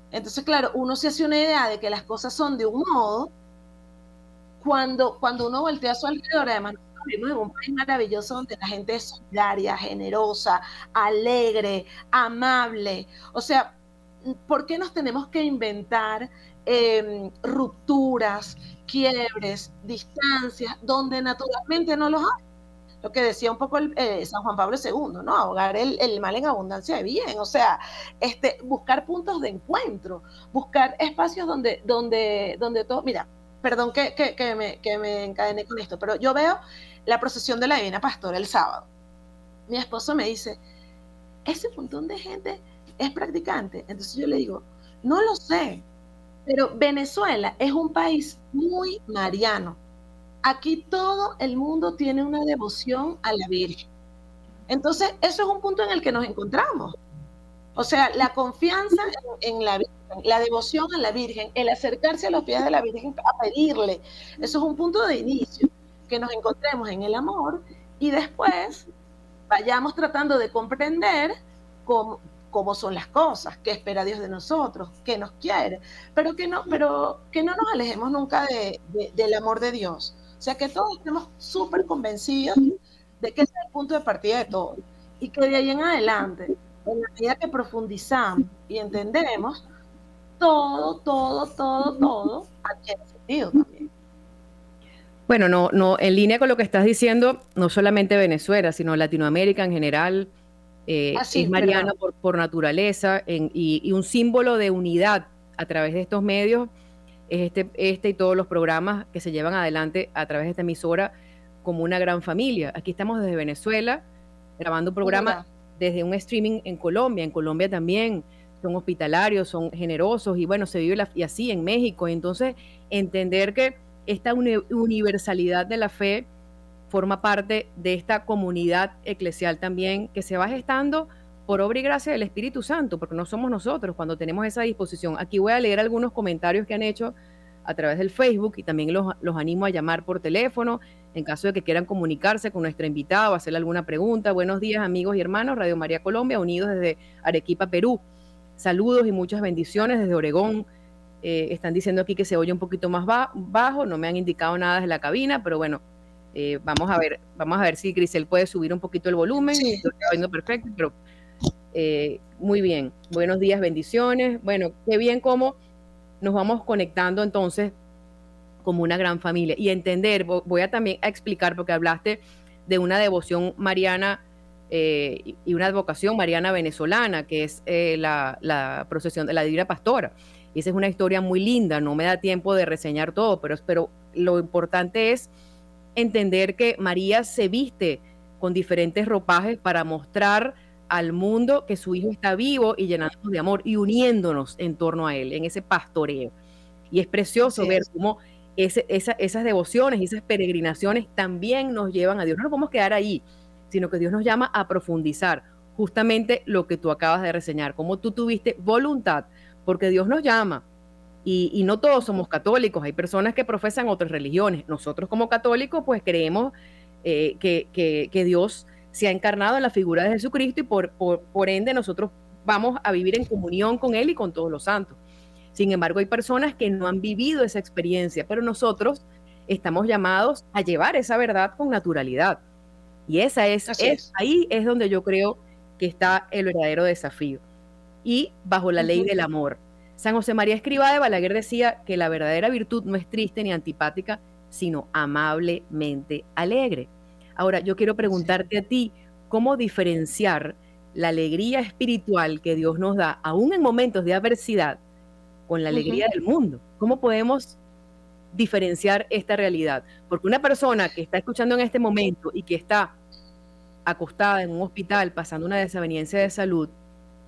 entonces, claro, uno se hace una idea de que las cosas son de un modo cuando, uno voltea a su alrededor, además vivimos en un país maravilloso donde la gente es solidaria, generosa, alegre, amable. O sea, ¿por qué nos tenemos que inventar em, rupturas, quiebres, distancias, donde naturalmente no los hay? Lo que decía un poco el, eh, San Juan Pablo II, ¿no? Ahogar el, mal en abundancia de bien. O sea, este, buscar puntos de encuentro, buscar espacios donde, donde, donde todo. Mira, perdón que, que, me, que me encadené con esto, pero yo veo la procesión de la Divina Pastora el sábado. Mi esposo me dice, ese montón de gente es practicante. Entonces yo le digo, no lo sé, pero Venezuela es un país muy mariano. Aquí todo el mundo tiene una devoción a la Virgen. Entonces, eso es un punto en el que nos encontramos. O sea, la confianza en, la Virgen, la devoción a la Virgen, el acercarse a los pies de la Virgen a pedirle, eso es un punto de inicio que nos encontremos en el amor y después vayamos tratando de comprender cómo, cómo son las cosas, qué espera Dios de nosotros, qué nos quiere, pero que no, pero que no nos alejemos nunca de, del amor de Dios. O sea, que todos estemos súper convencidos de que es el punto de partida de todo y que de ahí en adelante, en la medida que profundizamos y entendemos, todo, todo, todo, todo adquiere sentido también. Bueno, no, no, en línea con lo que estás diciendo, no solamente Venezuela, sino Latinoamérica en general, eh, ah, es mariano por, naturaleza y, un símbolo de unidad a través de estos medios es este, este y todos los programas que se llevan adelante a través de esta emisora como una gran familia. Aquí estamos desde Venezuela grabando un programa desde un streaming en Colombia. En Colombia también son hospitalarios, son generosos y bueno, se vive y así en México. Entonces, entender que esta universalidad de la fe forma parte de esta comunidad eclesial también que se va gestando por obra y gracia del Espíritu Santo, porque no somos nosotros cuando tenemos esa disposición. Aquí voy a leer algunos comentarios que han hecho a través del Facebook y también los, los animo a llamar por teléfono en caso de que quieran comunicarse con nuestra invitada o hacerle alguna pregunta. Buenos días amigos y hermanos, Radio María Colombia, unidos desde Arequipa, Perú. Saludos y muchas bendiciones desde Oregón, eh, están diciendo aquí que se oye un poquito más bajo, no me han indicado nada desde la cabina, pero bueno, eh, vamos a ver, vamos a ver si Grisel puede subir un poquito el volumen. Sí. Estoy oyendo perfecto, pero eh, muy bien. Buenos días, bendiciones. Bueno, qué bien cómo nos vamos conectando entonces como una gran familia y entender, voy a también a explicar porque hablaste de una devoción mariana eh, y una advocación mariana venezolana, que es la, procesión de la Divina Pastora. Y esa es una historia muy linda, no me da tiempo de reseñar todo, pero, pero lo importante es entender que María se viste con diferentes ropajes para mostrar al mundo que su hijo está vivo y llenándonos de amor y uniéndonos en torno a él, en ese pastoreo. Y es precioso ver cómo esas devociones y esas peregrinaciones también nos llevan a Dios. No nos podemos quedar ahí, sino que Dios nos llama a profundizar justamente lo que tú acabas de reseñar, cómo tú tuviste voluntad, porque Dios nos llama. Y, no todos somos católicos, hay personas que profesan otras religiones. Nosotros como católicos pues creemos eh, que, que, Dios se ha encarnado en la figura de Jesucristo y por, por, por ende nosotros vamos a vivir en comunión con Él y con todos los santos. Sin embargo, hay personas que no han vivido esa experiencia, pero nosotros estamos llamados a llevar esa verdad con naturalidad. Y esa es, ahí es donde yo creo que está el verdadero desafío. Y bajo la ley del amor. San José María Escrivá de Balaguer decía que la verdadera virtud no es triste ni antipática, sino amablemente alegre. Ahora, yo quiero preguntarte a ti, ¿cómo diferenciar la alegría espiritual que Dios nos da, aún en momentos de adversidad, con la alegría del mundo. ¿Cómo podemos diferenciar esta realidad? Porque una persona que está escuchando en este momento y que está acostada en un hospital pasando una desaveniencia de salud,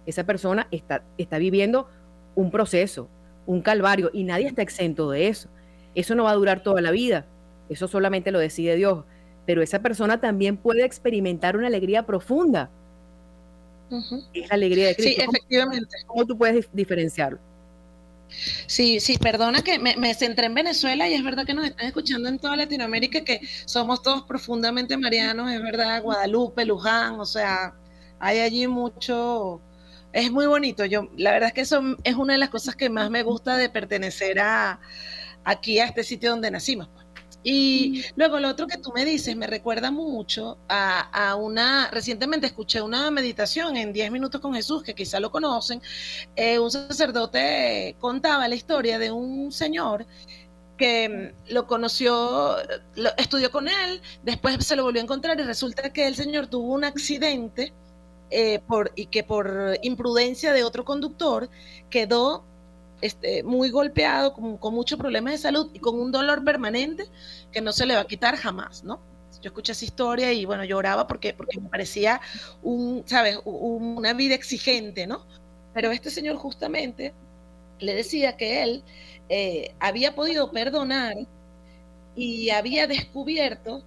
esa persona está, está viviendo un proceso, un calvario, y nadie está exento de eso. Eso no va a durar toda la vida, eso solamente lo decide Dios, pero esa persona también puede experimentar una alegría profunda. Es la alegría de Cristo. Sí, efectivamente. ¿Cómo tú puedes diferenciarlo? Sí, sí, perdona que me, centré en Venezuela y es verdad que nos están escuchando en toda Latinoamérica, que somos todos profundamente marianos, es verdad, Guadalupe, Luján, o sea, hay allí mucho, es muy bonito. Yo, la verdad es que eso es una de las cosas que más me gusta de pertenecer a aquí a este sitio donde nacimos. Pues. Y luego lo otro que tú me dices me recuerda mucho a, una, recientemente escuché una meditación en 10 minutos con Jesús, que quizá lo conocen, eh, un sacerdote contaba la historia de un señor que mm, lo conoció, lo, estudió con él, después se lo volvió a encontrar y resulta que el señor tuvo un accidente eh, por, y que por imprudencia de otro conductor quedó este, muy golpeado, con, con muchos problemas de salud y con un dolor permanente que no se le va a quitar jamás, ¿no? Yo escuché esa historia y bueno, lloraba porque, porque me parecía un, ¿sabes? una vida exigente, ¿no? Pero este señor justamente le decía que él eh, había podido perdonar y había descubierto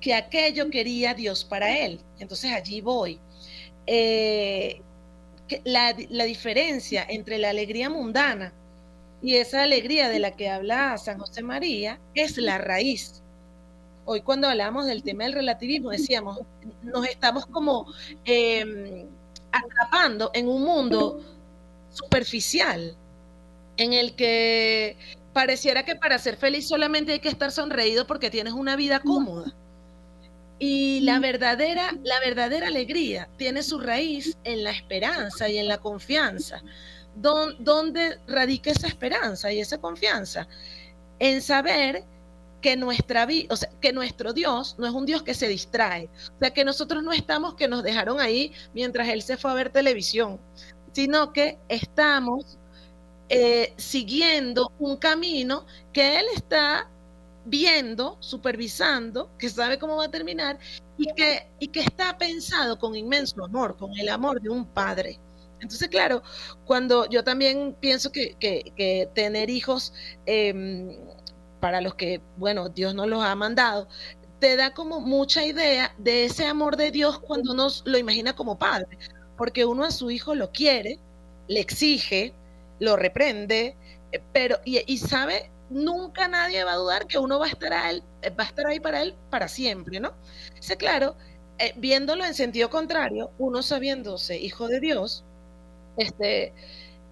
que aquello quería Dios para él. Entonces allí voy. Eh, la, diferencia entre la alegría mundana y esa alegría de la que habla San José María es la raíz. Hoy cuando hablamos del tema del relativismo decíamos, nos estamos como em, atrapando en un mundo superficial, en el que pareciera que para ser feliz solamente hay que estar sonreído porque tienes una vida cómoda. Y la verdadera, la verdadera alegría tiene su raíz en la esperanza y en la confianza. ¿Dónde radica esa esperanza y esa confianza? En saber que nuestra o sea, que nuestro Dios no es un Dios que se distrae. O sea, que nosotros no estamos que nos dejaron ahí mientras Él se fue a ver televisión, sino que estamos eh, siguiendo un camino que Él está viendo, supervisando, que sabe cómo va a terminar y que, y que está pensado con inmenso amor, con el amor de un padre. Entonces, claro, cuando yo también pienso que, que, tener hijos, em, para los que, bueno, Dios nos los ha mandado, te da como mucha idea de ese amor de Dios cuando uno lo imagina como padre, porque uno a su hijo lo quiere, le exige, lo reprende, eh, pero y sabe nunca nadie va a dudar que uno va a estar, él, eh, va a estar ahí para él para siempre, ¿no? Dice, claro, eh, viéndolo en sentido contrario, uno sabiéndose hijo de Dios, este,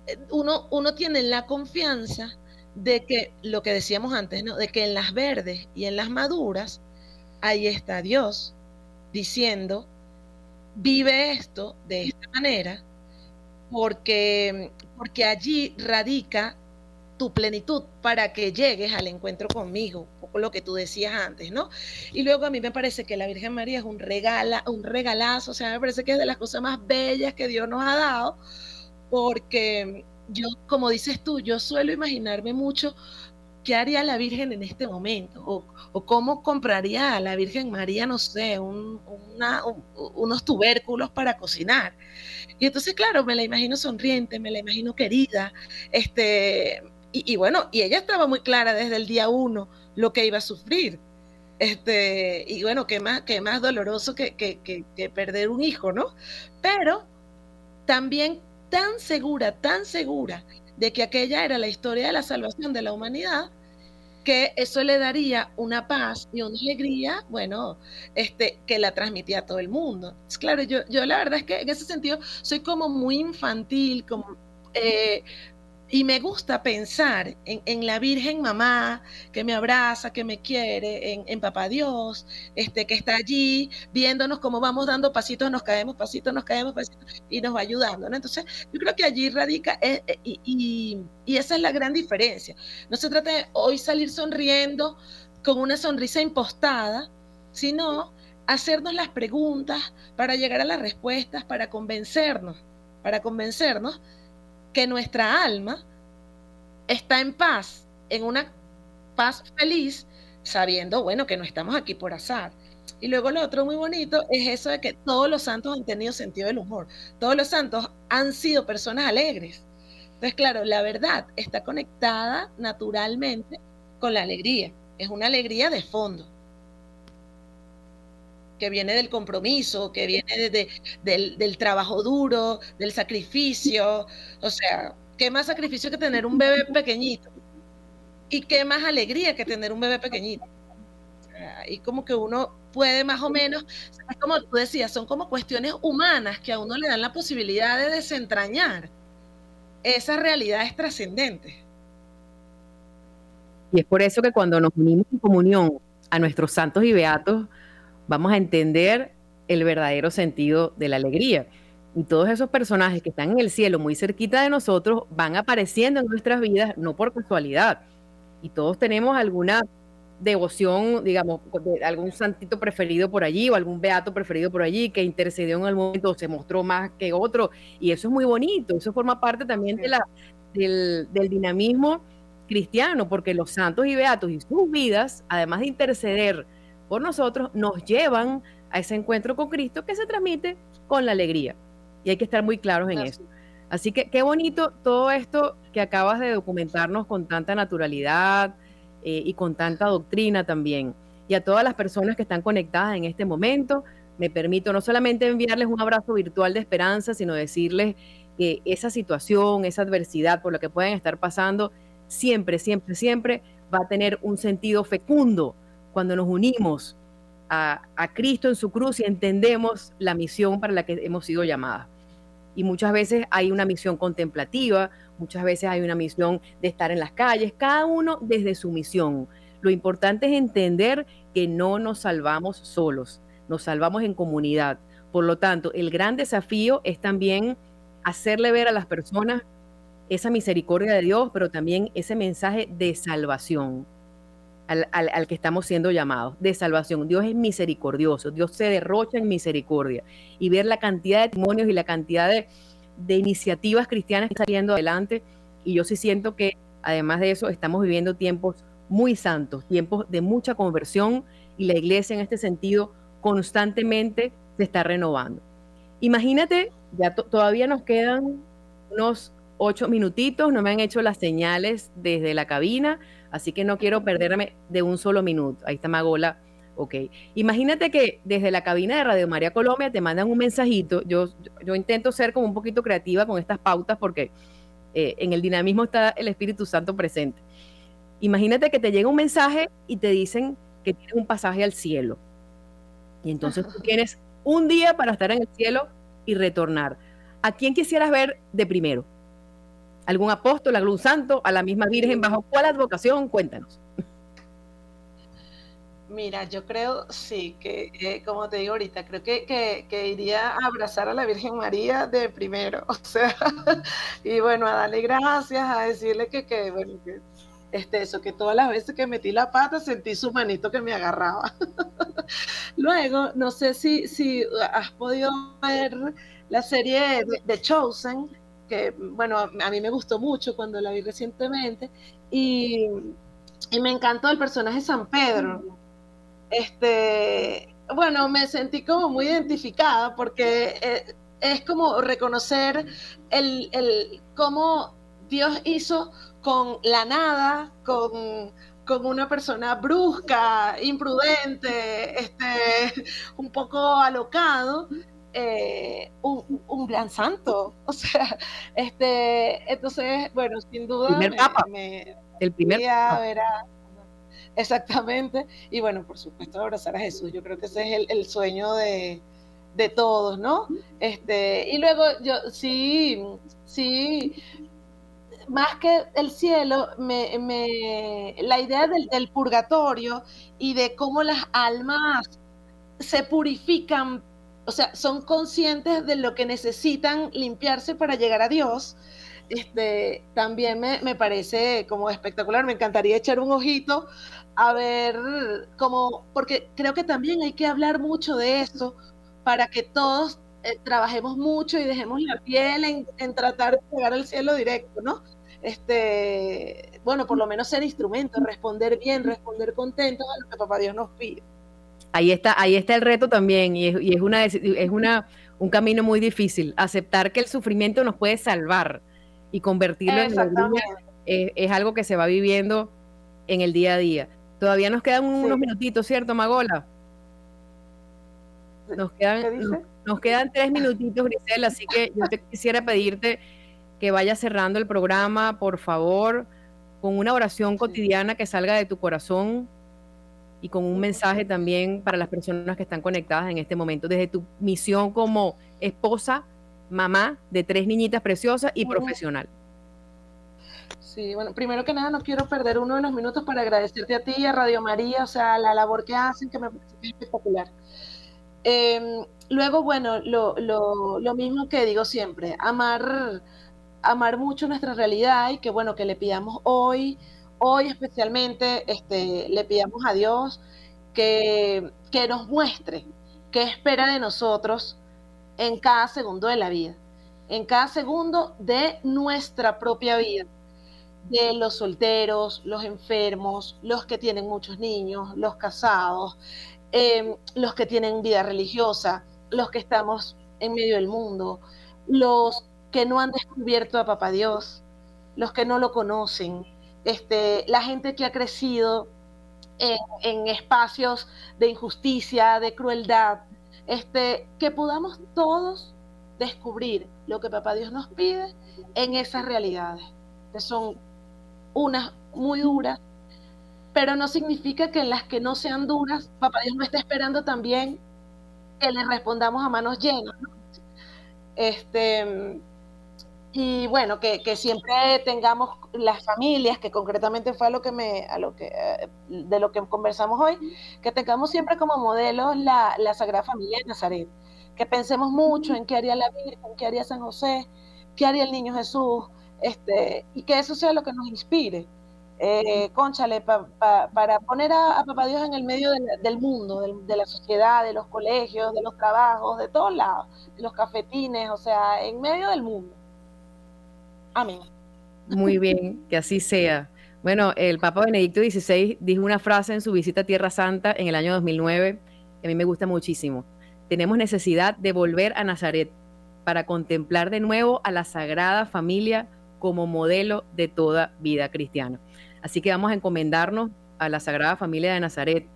eh, uno, uno tiene la confianza de que, lo que decíamos antes, ¿no? De que en las verdes y en las maduras, ahí está Dios diciendo, vive esto de esta manera, porque, porque allí radica tu plenitud para que llegues al encuentro conmigo, un lo que tú decías antes, ¿no? Y luego a mí me parece que la Virgen María es un regala, un regalazo, o sea, me parece que es de las cosas más bellas que Dios nos ha dado, porque yo, como dices tú, yo suelo imaginarme mucho qué haría la Virgen en este momento, o, cómo compraría a la Virgen María, no sé, unos tubérculos para cocinar. Y entonces, claro, me la imagino sonriente, me la imagino querida, este, y, bueno, y ella estaba muy clara desde el día uno lo que iba a sufrir. Este, y bueno, qué más, qué más doloroso que, que, perder un hijo, ¿no? Pero también tan segura, tan segura de que aquella era la historia de la salvación de la humanidad, que eso le daría una paz y una alegría, bueno, este, que la transmitía a todo el mundo. Claro, yo, yo la verdad es que en ese sentido soy como muy infantil, como eh, y me gusta pensar en, la Virgen Mamá que me abraza, que me quiere, en, Papá Dios, este, que está allí viéndonos cómo vamos dando pasitos, nos caemos, pasitos, nos caemos, pasitos, y nos va ayudando. Entonces, yo creo que allí radica, eh, eh, y, y esa es la gran diferencia. No se trata de hoy salir sonriendo con una sonrisa impostada, sino hacernos las preguntas para llegar a las respuestas, para convencernos, para convencernos que nuestra alma está en paz, en una paz feliz, sabiendo, bueno, que no estamos aquí por azar. Y luego lo otro muy bonito es eso de que todos los santos han tenido sentido del humor. Todos los santos han sido personas alegres. Entonces, claro, la verdad está conectada naturalmente con la alegría. Es una alegría de fondo que viene del compromiso, que viene de, del, trabajo duro, del sacrificio. O sea, ¿qué más sacrificio que tener un bebé pequeñito? ¿Y qué más alegría que tener un bebé pequeñito? Y como que uno puede más o menos, como tú decías, son como cuestiones humanas que a uno le dan la posibilidad de desentrañar esas realidades trascendentes. Y es por eso que cuando nos unimos en comunión a nuestros santos y beatos, vamos a entender el verdadero sentido de la alegría. Y todos esos personajes que están en el cielo muy cerquita de nosotros van apareciendo en nuestras vidas no por casualidad. Y todos tenemos alguna devoción, digamos, de algún santito preferido por allí o algún beato preferido por allí que intercedió en el momento, se mostró más que otro. Y eso es muy bonito, eso forma parte también de la, del, del dinamismo cristiano, porque los santos y beatos y sus vidas, además de interceder por nosotros nos llevan a ese encuentro con Cristo que se transmite con la alegría. Y hay que estar muy claros en eso. Así que qué bonito todo esto que acabas de documentarnos con tanta naturalidad eh, y con tanta doctrina también. Y a todas las personas que están conectadas en este momento, me permito no solamente enviarles un abrazo virtual de esperanza, sino decirles que esa situación, esa adversidad por la que pueden estar pasando, siempre, siempre, siempre va a tener un sentido fecundo cuando nos unimos a, Cristo en su cruz y entendemos la misión para la que hemos sido llamadas. Y muchas veces hay una misión contemplativa, muchas veces hay una misión de estar en las calles, cada uno desde su misión. Lo importante es entender que no nos salvamos solos, nos salvamos en comunidad. Por lo tanto, el gran desafío es también hacerle ver a las personas esa misericordia de Dios, pero también ese mensaje de salvación al, que estamos siendo llamados, de salvación. Dios es misericordioso, Dios se derrocha en misericordia. Y ver la cantidad de testimonios y la cantidad de, iniciativas cristianas que están saliendo adelante. Y yo sí siento que, además de eso, estamos viviendo tiempos muy santos, tiempos de mucha conversión y la iglesia en este sentido constantemente se está renovando. Imagínate, ya todavía nos quedan unos ocho minutitos, no me han hecho las señales desde la cabina, así que no quiero perderme de un solo minuto. Ahí está Magola. Ok. Imagínate que desde la cabina de Radio María Colombia te mandan un mensajito. Yo, yo intento ser como un poquito creativa con estas pautas porque eh, en el dinamismo está el Espíritu Santo presente. Imagínate que te llega un mensaje y te dicen que tienes un pasaje al cielo. Y entonces tú tienes un día para estar en el cielo y retornar. ¿A quién quisieras ver de primero? Algún apóstol, algún santo, a la misma Virgen, ¿bajo cuál advocación? Cuéntanos. Mira, yo creo, sí, que eh, como te digo ahorita, creo que, que, iría a abrazar a la Virgen María de primero, o sea, y bueno, a darle gracias, a decirle que, que bueno, que este, eso, que todas las veces que metí la pata sentí su manito que me agarraba. Luego, no sé si, si has podido ver la serie de, Chosen, que bueno, a mí me gustó mucho cuando la vi recientemente, y, y me encantó el personaje San Pedro. Este, bueno, me sentí como muy identificada porque eh, es como reconocer el, el, cómo Dios hizo con la nada, con, con una persona brusca, imprudente, este, un poco alocado, eh, un, gran santo. O sea, este, entonces, bueno, sin duda. el primer papa. Exactamente. Y bueno, por supuesto, abrazar a Jesús. Yo creo que ese es el, sueño de, todos, ¿no? Este, y luego yo sí, sí, más que el cielo, me, me, la idea del, del, purgatorio y de cómo las almas se purifican, o sea, son conscientes de lo que necesitan limpiarse para llegar a Dios este, también me, parece como espectacular. Me encantaría echar un ojito a ver cómo, porque creo que también hay que hablar mucho de eso para que todos eh, trabajemos mucho y dejemos la piel en, tratar de llegar al cielo directo, ¿no? Este, bueno, por lo menos ser instrumento, responder bien, responder contentos a lo que Papá Dios nos pide. Ahí está, ahí está el reto también, y es, y es una, es una, un camino muy difícil, aceptar que el sufrimiento nos puede salvar y convertirlo en es, es, algo que se va viviendo en el día a día. Todavía nos quedan unos minutitos, ¿cierto, Magola? Nos quedan, nos, quedan tres minutitos, Grisel, así que yo te quisiera pedirte que vayas cerrando el programa, por favor, con una oración cotidiana que salga de tu corazón y con un mensaje también para las personas que están conectadas en este momento, desde tu misión como esposa mamá de tres niñitas preciosas y profesional. Sí, bueno, primero que nada no quiero perder uno de los minutos para agradecerte a ti y a Radio María, o sea, la labor que hacen, que me parece espectacular. Em, luego, bueno, lo, lo, mismo que digo siempre, amar, amar mucho nuestra realidad y que bueno, que le pidamos hoy, hoy especialmente, este, le pidamos a Dios que, que nos muestre qué espera de nosotros en cada segundo de la vida, en cada segundo de nuestra propia vida, de los solteros, los enfermos, los que tienen muchos niños, los casados, em, los que tienen vida religiosa, los que estamos en medio del mundo, los que no han descubierto a Papá Dios, los que no lo conocen, este, la gente que ha crecido en espacios de injusticia, de crueldad, este, que podamos todos descubrir lo que Papá Dios nos pide en esas realidades, que son unas muy duras, pero no significa que en las que no sean duras, Papá Dios no esté esperando también que le respondamos a manos llenas. Este, y bueno, que, siempre tengamos las familias, que concretamente fue a lo que me, a lo que, eh, de lo que conversamos hoy, que tengamos siempre como modelo la, la Sagrada Familia de Nazaret, que pensemos mucho en qué haría la Virgen, qué haría San José, qué haría el Niño Jesús, este, y que eso sea lo que nos inspire. Eh, conchale, para poner a, Papá Dios en el medio del mundo, de la sociedad, de los colegios, de los trabajos, de todos lados, de los cafetines, o sea, en medio del mundo. Amén. Muy bien, que así sea. Bueno, el Papa Benedicto XVI dijo una frase en su visita a Tierra Santa en el año 2009 que a mí me gusta muchísimo. Tenemos necesidad de volver a Nazaret para contemplar de nuevo a la Sagrada Familia como modelo de toda vida cristiana. Así que vamos a encomendarnos a la Sagrada Familia de Nazaret,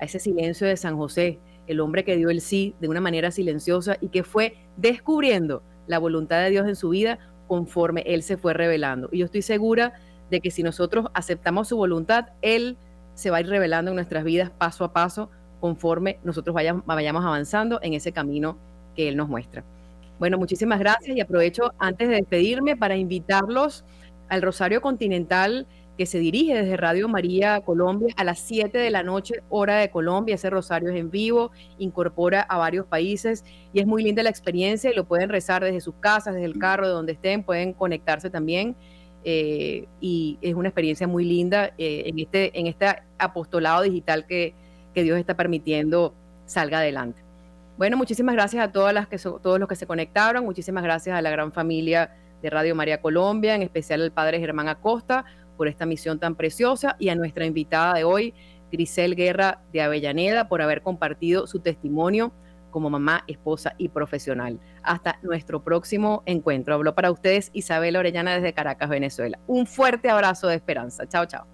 a ese silencio de San José, el hombre que dio el sí de una manera silenciosa y que fue descubriendo la voluntad de Dios en su vida conforme Él se fue revelando. Y yo estoy segura de que si nosotros aceptamos su voluntad, Él se va a ir revelando en nuestras vidas paso a paso conforme nosotros vayamos, avanzando en ese camino que Él nos muestra. Bueno, muchísimas gracias y aprovecho antes de despedirme para invitarlos al Rosario Continental que se dirige desde Radio María Colombia a las 7 de la noche, hora de Colombia. Ese rosario es en vivo, incorpora a varios países y es muy linda la experiencia lo pueden rezar desde sus casas, desde el carro, de donde estén, pueden conectarse también. Eh, y es una experiencia muy linda eh, en, este, en este apostolado digital que, que Dios está permitiendo salga adelante. Bueno, muchísimas gracias a todas las que todos los que se conectaron, muchísimas gracias a la gran familia de Radio María Colombia, en especial al padre Germán Acosta, por esta misión tan preciosa y a nuestra invitada de hoy, Grisel Guerra de Avellaneda, por haber compartido su testimonio como mamá, esposa y profesional. Hasta nuestro próximo encuentro. Habló para ustedes Isabel Orellana desde Caracas, Venezuela. Un fuerte abrazo de esperanza. Chao, chao.